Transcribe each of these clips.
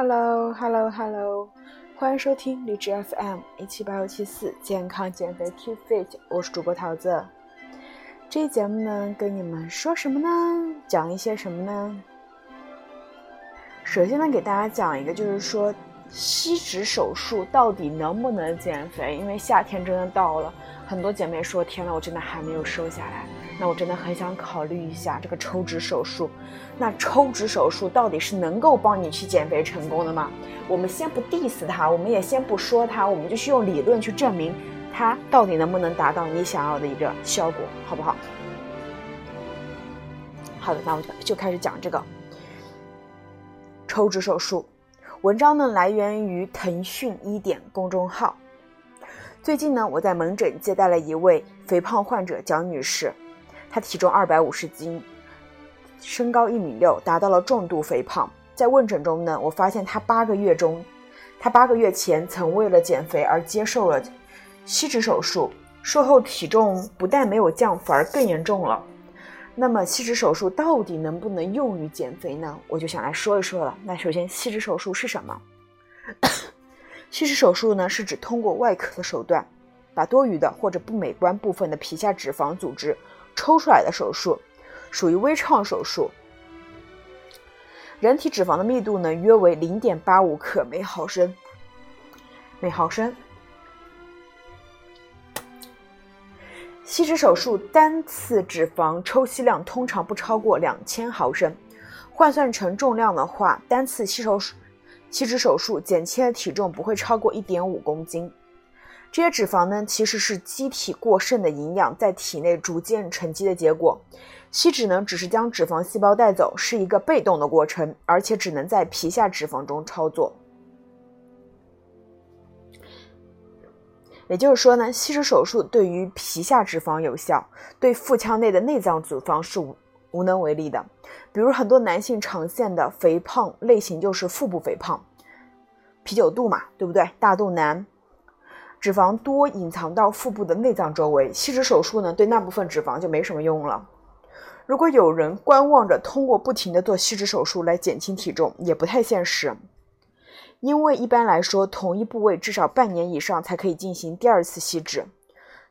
Hello，Hello，Hello，欢迎收听荔枝 FM 一七八六七四健康减肥 Keep Fit，我是主播桃子。这一节目呢，跟你们说什么呢？讲一些什么呢？首先呢，给大家讲一个，就是说吸脂手术到底能不能减肥？因为夏天真的到了，很多姐妹说：“天呐，我真的还没有瘦下来。”那我真的很想考虑一下这个抽脂手术。那抽脂手术到底是能够帮你去减肥成功的吗？我们先不 diss 它，我们也先不说它，我们就去用理论去证明它到底能不能达到你想要的一个效果，好不好？好的，那我就就开始讲这个抽脂手术。文章呢来源于腾讯一点公众号。最近呢，我在门诊接待了一位肥胖患者蒋女士。他体重二百五十斤，身高一米六，达到了重度肥胖。在问诊中呢，我发现他八个月中，他八个月前曾为了减肥而接受了吸脂手术，术后体重不但没有降，反而更严重了。那么，吸脂手术到底能不能用于减肥呢？我就想来说一说了。那首先，吸脂手术是什么？吸脂手术呢，是指通过外科的手段，把多余的或者不美观部分的皮下脂肪组织。抽出来的手术属于微创手术。人体脂肪的密度呢，约为零点八五克每毫升。每毫升。吸脂手术单次脂肪抽吸量通常不超过两千毫升，换算成重量的话，单次吸手吸脂手术减轻的体重不会超过一点五公斤。这些脂肪呢，其实是机体过剩的营养在体内逐渐沉积的结果。吸脂呢，只是将脂肪细胞带走，是一个被动的过程，而且只能在皮下脂肪中操作。也就是说呢，吸脂手术对于皮下脂肪有效，对腹腔内的内脏脂肪是无无能为力的。比如很多男性常见的肥胖类型就是腹部肥胖，啤酒肚嘛，对不对？大肚腩。脂肪多隐藏到腹部的内脏周围，吸脂手术呢，对那部分脂肪就没什么用了。如果有人观望着通过不停的做吸脂手术来减轻体重，也不太现实。因为一般来说，同一部位至少半年以上才可以进行第二次吸脂。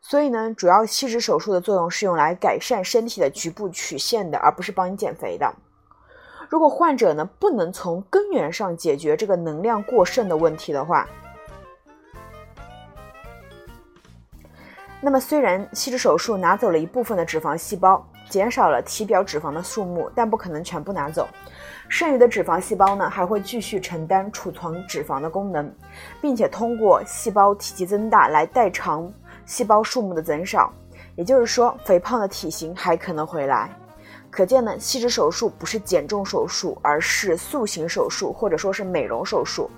所以呢，主要吸脂手术的作用是用来改善身体的局部曲线的，而不是帮你减肥的。如果患者呢不能从根源上解决这个能量过剩的问题的话，那么，虽然吸脂手术拿走了一部分的脂肪细胞，减少了体表脂肪的数目，但不可能全部拿走。剩余的脂肪细胞呢，还会继续承担储存脂肪的功能，并且通过细胞体积增大来代偿细胞数目的减少。也就是说，肥胖的体型还可能回来。可见呢，吸脂手术不是减重手术，而是塑形手术，或者说是美容手术。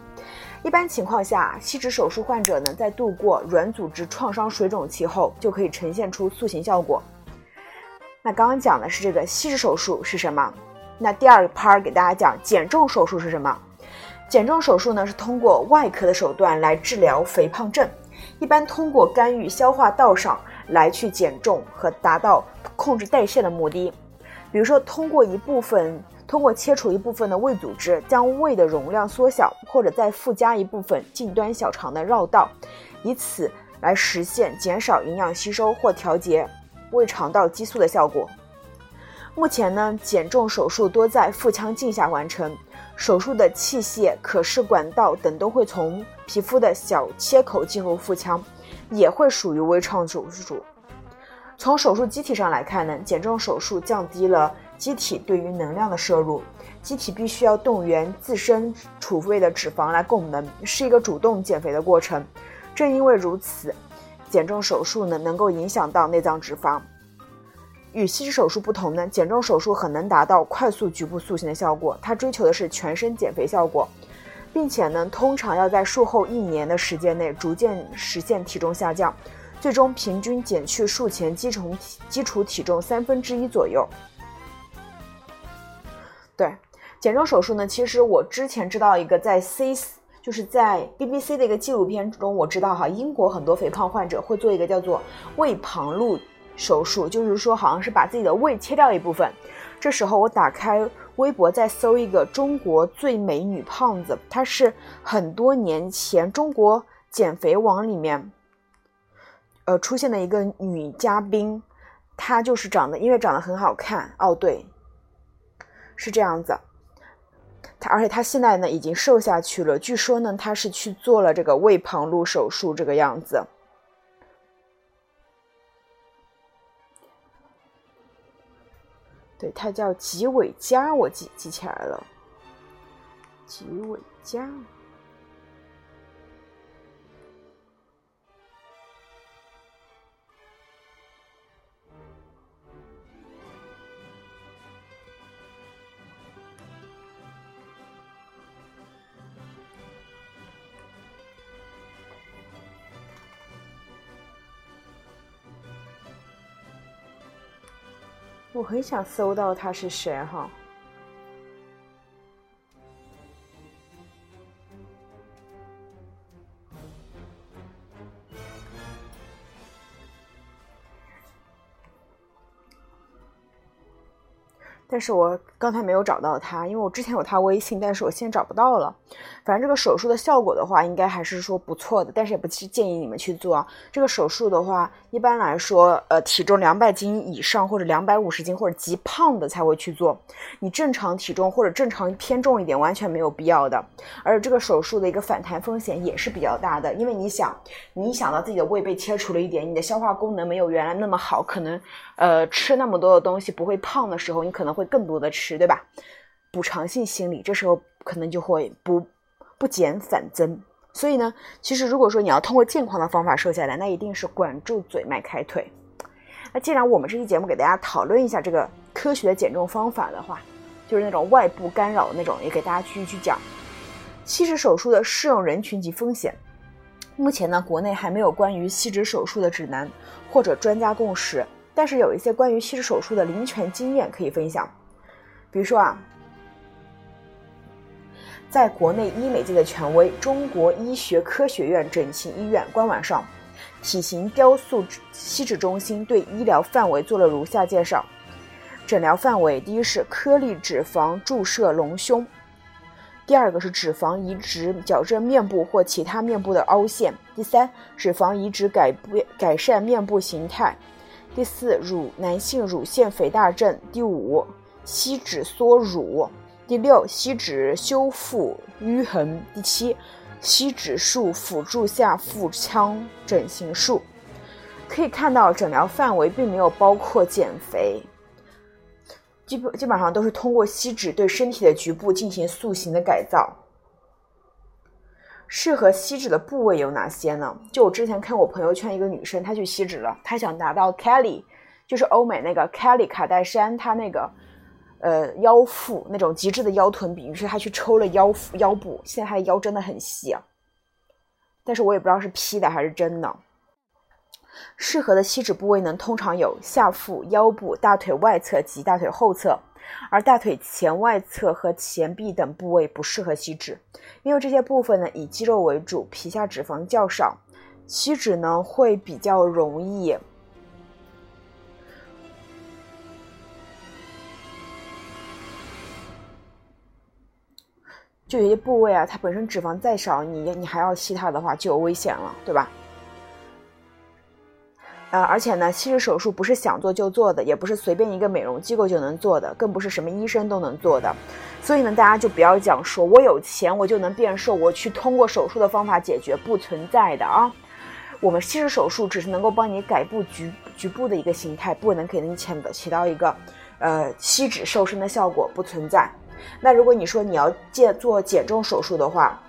一般情况下，吸脂手术患者呢，在度过软组织创伤水肿期后，就可以呈现出塑形效果。那刚刚讲的是这个吸脂手术是什么？那第二个 part 给大家讲减重手术是什么？减重手术呢，是通过外科的手段来治疗肥胖症，一般通过干预消化道上来去减重和达到控制代谢的目的。比如说，通过一部分。通过切除一部分的胃组织，将胃的容量缩小，或者再附加一部分近端小肠的绕道，以此来实现减少营养吸收或调节胃肠道激素的效果。目前呢，减重手术多在腹腔镜下完成，手术的器械、可视管道等都会从皮肤的小切口进入腹腔，也会属于微创手术。从手术机体上来看呢，减重手术降低了。机体对于能量的摄入，机体必须要动员自身储备的脂肪来供能，是一个主动减肥的过程。正因为如此，减重手术呢能够影响到内脏脂肪。与吸脂手术不同呢，减重手术很能达到快速局部塑形的效果，它追求的是全身减肥效果，并且呢通常要在术后一年的时间内逐渐实现体重下降，最终平均减去术前基础基础体重三分之一左右。对，减重手术呢，其实我之前知道一个在 C，就是在 BBC 的一个纪录片中，我知道哈，英国很多肥胖患者会做一个叫做胃旁路手术，就是说好像是把自己的胃切掉一部分。这时候我打开微博再搜一个“中国最美女胖子”，她是很多年前中国减肥网里面，呃出现的一个女嘉宾，她就是长得因为长得很好看哦，对，是这样子。她而且她现在呢已经瘦下去了，据说呢她是去做了这个胃旁路手术，这个样子。对，他叫吉伟佳，我记记起来了。吉伟佳。我很想搜到他是谁哈。但是我刚才没有找到他，因为我之前有他微信，但是我现在找不到了。反正这个手术的效果的话，应该还是说不错的，但是也不建议你们去做。这个手术的话，一般来说，呃，体重两百斤以上或者两百五十斤或者极胖的才会去做。你正常体重或者正常偏重一点，完全没有必要的。而这个手术的一个反弹风险也是比较大的，因为你想，你想到自己的胃被切除了一点，你的消化功能没有原来那么好，可能，呃，吃那么多的东西不会胖的时候，你可能。会更多的吃，对吧？补偿性心理，这时候可能就会不不减反增。所以呢，其实如果说你要通过健康的方法瘦下来，那一定是管住嘴，迈开腿。那既然我们这期节目给大家讨论一下这个科学的减重方法的话，就是那种外部干扰那种，也给大家继续去讲吸脂手术的适用人群及风险。目前呢，国内还没有关于吸脂手术的指南或者专家共识。但是有一些关于吸脂手术的临床经验可以分享，比如说啊，在国内医美界的权威中国医学科学院整形医院官网上，体型雕塑吸脂中心对医疗范围做了如下介绍：诊疗范围，第一是颗粒脂肪注射隆胸，第二个是脂肪移植矫正面部或其他面部的凹陷，第三，脂肪移植改变改善面部形态。第四，乳男性乳腺肥大症；第五，吸脂缩乳；第六，吸脂修复淤痕；第七，吸脂术辅助下腹腔整形术。可以看到，诊疗范围并没有包括减肥，基本基本上都是通过吸脂对身体的局部进行塑形的改造。适合吸脂的部位有哪些呢？就我之前看我朋友圈一个女生，她去吸脂了，她想达到 Kelly，就是欧美那个 Kelly 卡戴珊，她那个呃腰腹那种极致的腰臀比，于是他去抽了腰腹腰部，现在他的腰真的很细啊。但是我也不知道是 P 的还是真的。适合的吸脂部位呢，通常有下腹、腰部、大腿外侧及大腿后侧。而大腿前外侧和前臂等部位不适合吸脂，因为这些部分呢以肌肉为主，皮下脂肪较少，吸脂呢会比较容易。就有些部位啊，它本身脂肪再少，你你还要吸它的话，就有危险了，对吧？呃，而且呢，吸脂手术不是想做就做的，也不是随便一个美容机构就能做的，更不是什么医生都能做的。所以呢，大家就不要讲说我有钱我就能变瘦，我去通过手术的方法解决，不存在的啊。我们吸脂手术只是能够帮你改部局局部的一个形态，不能给你起起到一个呃吸脂瘦身的效果，不存在。那如果你说你要减做减重手术的话，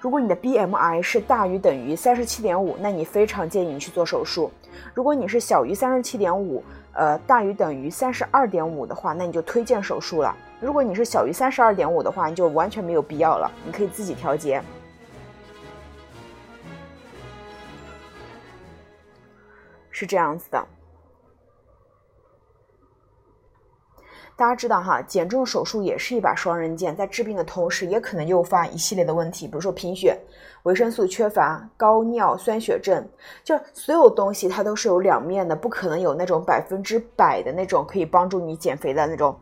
如果你的 BMI 是大于等于三十七点五，那你非常建议你去做手术。如果你是小于三十七点五，呃，大于等于三十二点五的话，那你就推荐手术了。如果你是小于三十二点五的话，你就完全没有必要了，你可以自己调节。是这样子的。大家知道哈，减重手术也是一把双刃剑，在治病的同时，也可能诱发一系列的问题，比如说贫血、维生素缺乏、高尿酸血症，就所有东西它都是有两面的，不可能有那种百分之百的那种可以帮助你减肥的那种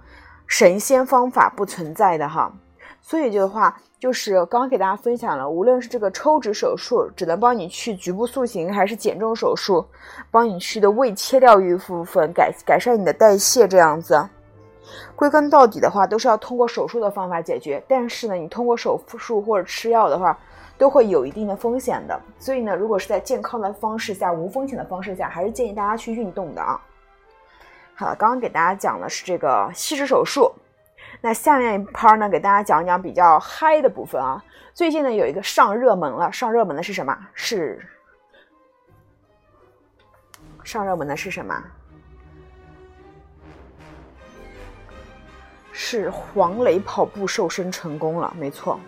神仙方法不存在的哈。所以这个话就是刚刚给大家分享了，无论是这个抽脂手术只能帮你去局部塑形，还是减重手术帮你去的胃切掉一部分，改改善你的代谢这样子。归根到底的话，都是要通过手术的方法解决。但是呢，你通过手术或者吃药的话，都会有一定的风险的。所以呢，如果是在健康的方式下、无风险的方式下，还是建议大家去运动的啊。好了，刚刚给大家讲的是这个吸脂手术，那下面一 part 呢，给大家讲一讲比较嗨的部分啊。最近呢，有一个上热门了，上热门的是什么？是上热门的是什么？是黄磊跑步瘦身成功了，没错。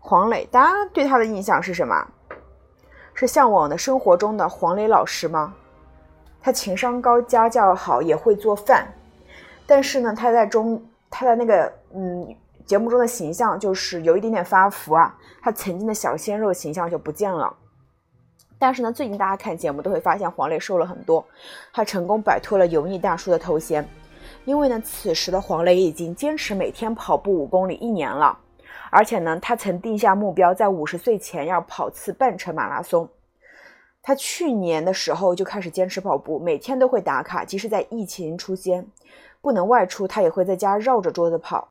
黄磊，大家对他的印象是什么？是向往的生活中的黄磊老师吗？他情商高，家教好，也会做饭。但是呢，他在中，他在那个嗯节目中的形象就是有一点点发福啊。他曾经的小鲜肉形象就不见了。但是呢，最近大家看节目都会发现黄磊瘦了很多，他成功摆脱了油腻大叔的头衔。因为呢，此时的黄磊已经坚持每天跑步五公里一年了，而且呢，他曾定下目标，在五十岁前要跑次半程马拉松。他去年的时候就开始坚持跑步，每天都会打卡，即使在疫情期间不能外出，他也会在家绕着桌子跑。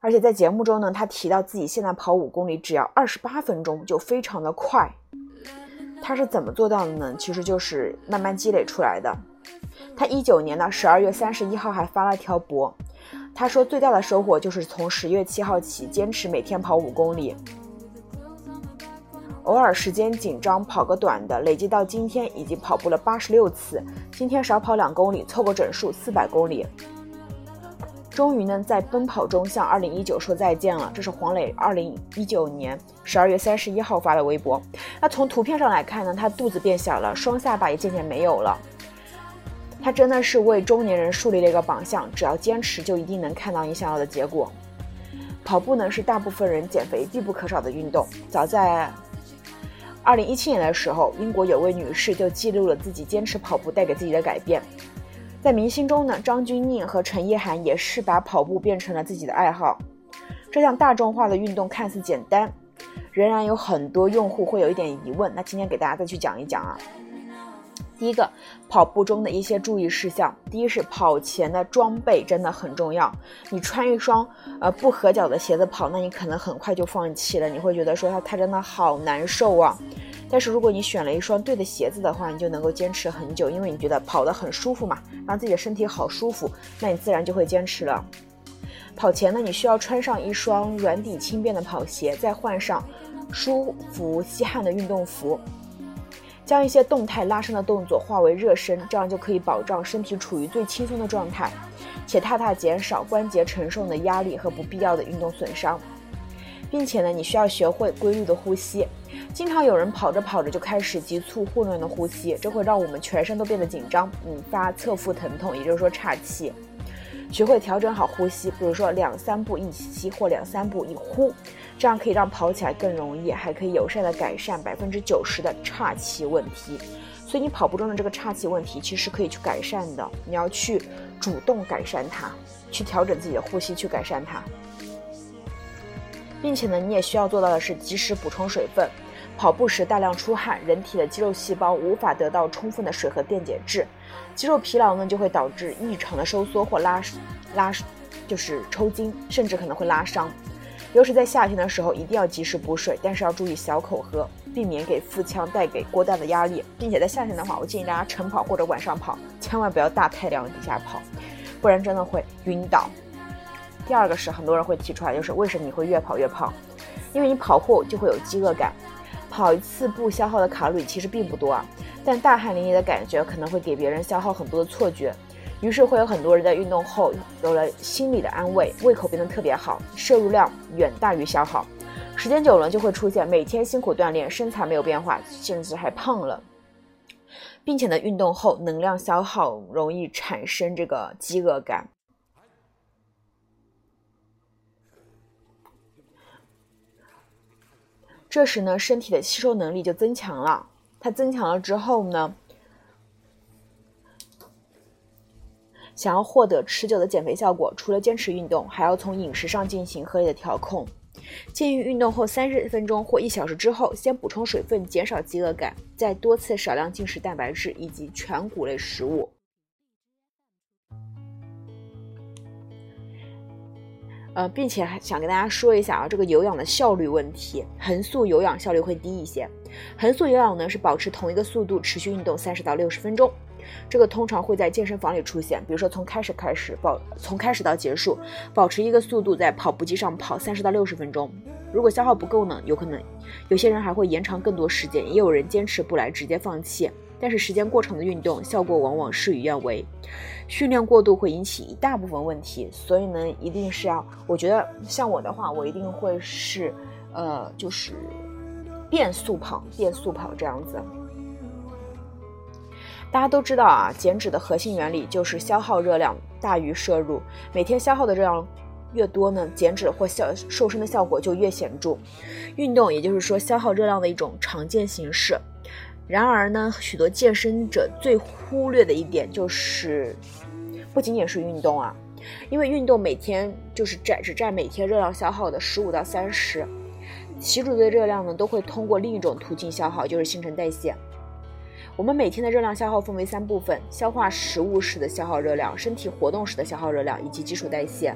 而且在节目中呢，他提到自己现在跑五公里只要二十八分钟，就非常的快。他是怎么做到的呢？其实就是慢慢积累出来的。他一九年的十二月三十一号还发了条博，他说最大的收获就是从十月七号起坚持每天跑五公里，偶尔时间紧张跑个短的，累计到今天已经跑步了八十六次，今天少跑两公里，凑个整数四百公里。终于呢，在奔跑中向二零一九说再见了。这是黄磊二零一九年十二月三十一号发的微博。那从图片上来看呢，他肚子变小了，双下巴也渐渐没有了。他真的是为中年人树立了一个榜样，只要坚持，就一定能看到你想要的结果。跑步呢，是大部分人减肥必不可少的运动。早在二零一七年的时候，英国有位女士就记录了自己坚持跑步带给自己的改变。在明星中呢，张钧甯和陈意涵也是把跑步变成了自己的爱好。这项大众化的运动看似简单，仍然有很多用户会有一点疑问。那今天给大家再去讲一讲啊。第一个，跑步中的一些注意事项。第一是跑前的装备真的很重要。你穿一双呃不合脚的鞋子跑，那你可能很快就放弃了。你会觉得说它它真的好难受啊。但是如果你选了一双对的鞋子的话，你就能够坚持很久，因为你觉得跑得很舒服嘛，让自己的身体好舒服，那你自然就会坚持了。跑前呢，你需要穿上一双软底轻便的跑鞋，再换上舒服吸汗的运动服。将一些动态拉伸的动作化为热身，这样就可以保障身体处于最轻松的状态，且大大减少关节承受的压力和不必要的运动损伤。并且呢，你需要学会规律的呼吸。经常有人跑着跑着就开始急促混乱的呼吸，这会让我们全身都变得紧张，引发侧腹疼痛，也就是说岔气。学会调整好呼吸，比如说两三步一吸或两三步一呼。这样可以让跑起来更容易，还可以有效的改善百分之九十的岔气问题。所以你跑步中的这个岔气问题，其实可以去改善的。你要去主动改善它，去调整自己的呼吸，去改善它。并且呢，你也需要做到的是及时补充水分。跑步时大量出汗，人体的肌肉细胞无法得到充分的水和电解质，肌肉疲劳呢就会导致异常的收缩或拉拉，就是抽筋，甚至可能会拉伤。尤其在夏天的时候，一定要及时补水，但是要注意小口喝，避免给腹腔带给过大的压力。并且在夏天的话，我建议大家晨跑或者晚上跑，千万不要大太阳底下跑，不然真的会晕倒。第二个是很多人会提出来，就是为什么你会越跑越胖？因为你跑后就会有饥饿感，跑一次步消耗的卡路里其实并不多啊，但大汗淋漓的感觉可能会给别人消耗很多的错觉。于是会有很多人在运动后有了心理的安慰，胃口变得特别好，摄入量远大于消耗，时间久了就会出现每天辛苦锻炼，身材没有变化，甚至还胖了，并且呢，运动后能量消耗容易产生这个饥饿感，这时呢，身体的吸收能力就增强了，它增强了之后呢。想要获得持久的减肥效果，除了坚持运动，还要从饮食上进行合理的调控。建议运动后三十分钟或一小时之后，先补充水分，减少饥饿感，再多次少量进食蛋白质以及全谷类食物。呃，并且还想跟大家说一下啊，这个有氧的效率问题，横速有氧效率会低一些。横速有氧呢是保持同一个速度持续运动三十到六十分钟，这个通常会在健身房里出现，比如说从开始开始保从开始到结束，保持一个速度在跑步机上跑三十到六十分钟。如果消耗不够呢，有可能有些人还会延长更多时间，也有人坚持不来直接放弃。但是时间过长的运动效果往往事与愿违，训练过度会引起一大部分问题，所以呢，一定是要，我觉得像我的话，我一定会是，呃，就是变速跑，变速跑这样子。大家都知道啊，减脂的核心原理就是消耗热量大于摄入，每天消耗的热量越多呢，减脂或效瘦身的效果就越显著。运动也就是说消耗热量的一种常见形式。然而呢，许多健身者最忽略的一点就是，不仅仅是运动啊，因为运动每天就是占只占每天热量消耗的十五到三十，其余的热量呢都会通过另一种途径消耗，就是新陈代谢。我们每天的热量消耗分为三部分：消化食物时的消耗热量、身体活动时的消耗热量以及基础代谢。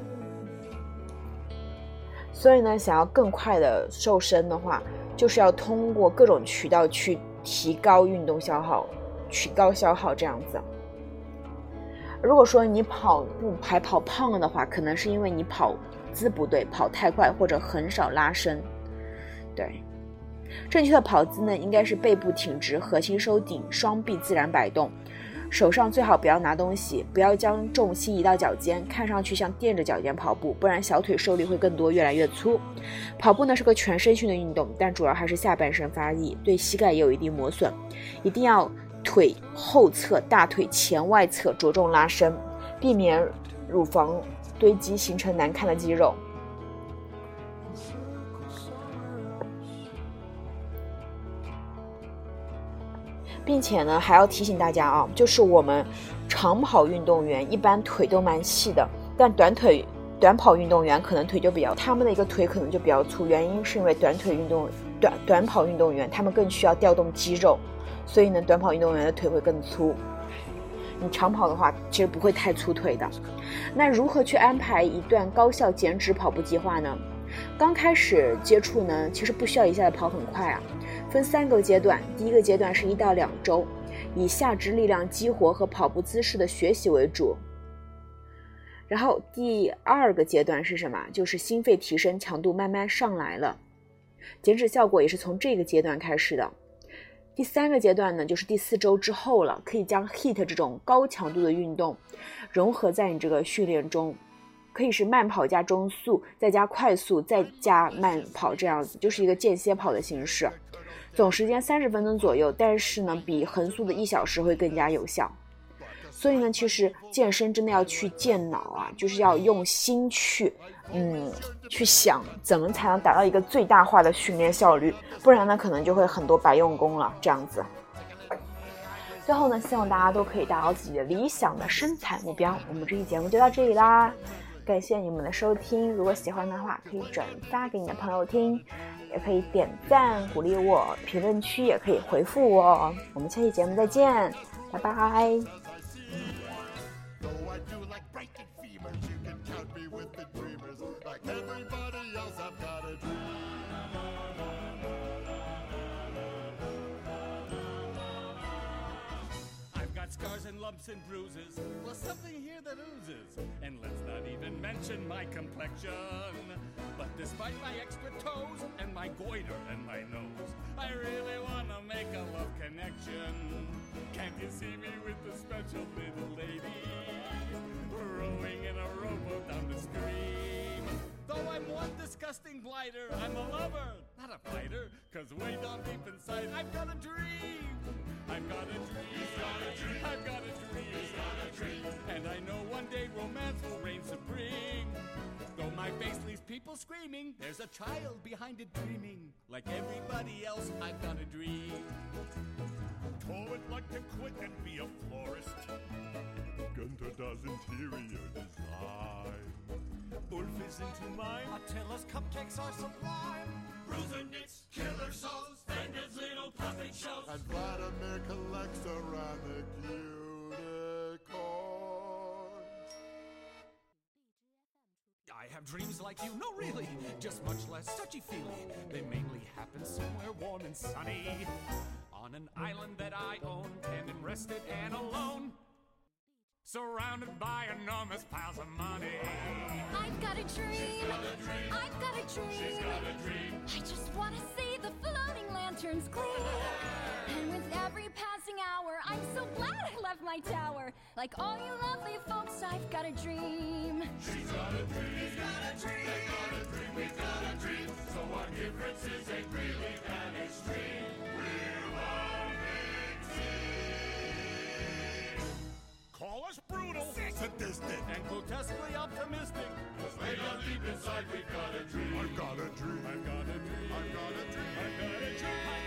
所以呢，想要更快的瘦身的话，就是要通过各种渠道去。提高运动消耗，取高消耗这样子。如果说你跑步还跑胖了的话，可能是因为你跑姿不对，跑太快或者很少拉伸。对，正确的跑姿呢，应该是背部挺直，核心收紧，双臂自然摆动。手上最好不要拿东西，不要将重心移到脚尖，看上去像垫着脚尖跑步，不然小腿受力会更多，越来越粗。跑步呢是个全身性的运动，但主要还是下半身发力，对膝盖也有一定磨损。一定要腿后侧、大腿前外侧着重拉伸，避免乳房堆积形成难看的肌肉。并且呢，还要提醒大家啊，就是我们长跑运动员一般腿都蛮细的，但短腿短跑运动员可能腿就比较，他们的一个腿可能就比较粗，原因是因为短腿运动短短跑运动员他们更需要调动肌肉，所以呢，短跑运动员的腿会更粗。你长跑的话，其实不会太粗腿的。那如何去安排一段高效减脂跑步计划呢？刚开始接触呢，其实不需要一下子跑很快啊。分三个阶段，第一个阶段是一到两周，以下肢力量激活和跑步姿势的学习为主。然后第二个阶段是什么？就是心肺提升，强度慢慢上来了，减脂效果也是从这个阶段开始的。第三个阶段呢，就是第四周之后了，可以将 HIT 这种高强度的运动融合在你这个训练中，可以是慢跑加中速，再加快速，再加慢跑这样子，就是一个间歇跑的形式。总时间三十分钟左右，但是呢，比横速的一小时会更加有效。所以呢，其实健身真的要去健脑啊，就是要用心去，嗯，去想怎么才能达到一个最大化的训练效率，不然呢，可能就会很多白用功了。这样子。最后呢，希望大家都可以达到自己的理想的身材目标。我们这期节目就到这里啦。感谢你们的收听，如果喜欢的话，可以转发给你的朋友听，也可以点赞鼓励我，评论区也可以回复我。我们下期节目再见，拜拜。And lumps and bruises. Well, something here that oozes. And let's not even mention my complexion. But despite my extra toes and my goiter and my nose, I really wanna make a love connection. Can't you see me with the special little lady? Rowing in a rowboat down the stream. Though I'm one disgusting blighter, I'm a lover, not a fighter. Cause way down deep inside, I've got a dream. I've got a dream. Got a dream. I've got a dream. Got a dream. And I know one day romance will reign supreme. Though my face leaves people people screaming. There's a child behind it dreaming. Like everybody else, I've got a dream. Oh, Toad like to quit and be a florist. Gunter does interior design. Ulf is into mime. Attila's cupcakes are sublime. Bruiser knits, killer sews, Fender's little puppet shows. And Vladimir collects around the have dreams like you, no really, just much less touchy-feely. They mainly happen somewhere warm and sunny. On an island that I own, pen and rested and alone. Surrounded by enormous piles of money. I've got a dream. I've got a dream. She's got a dream. I just want to see the floating lanterns gleam. And with every passing hour, I'm so glad I left my tower. Like all you lovely folks, I've got a dream. She's got a dream. He's got a dream. They got a dream. We've got a dream. So our differences ain't really that extreme. lawless, brutal, sadistic, and grotesquely optimistic. Cause way down deep inside, we've got a dream. I've got a dream. I've got a dream. I've got a dream. I've got a dream.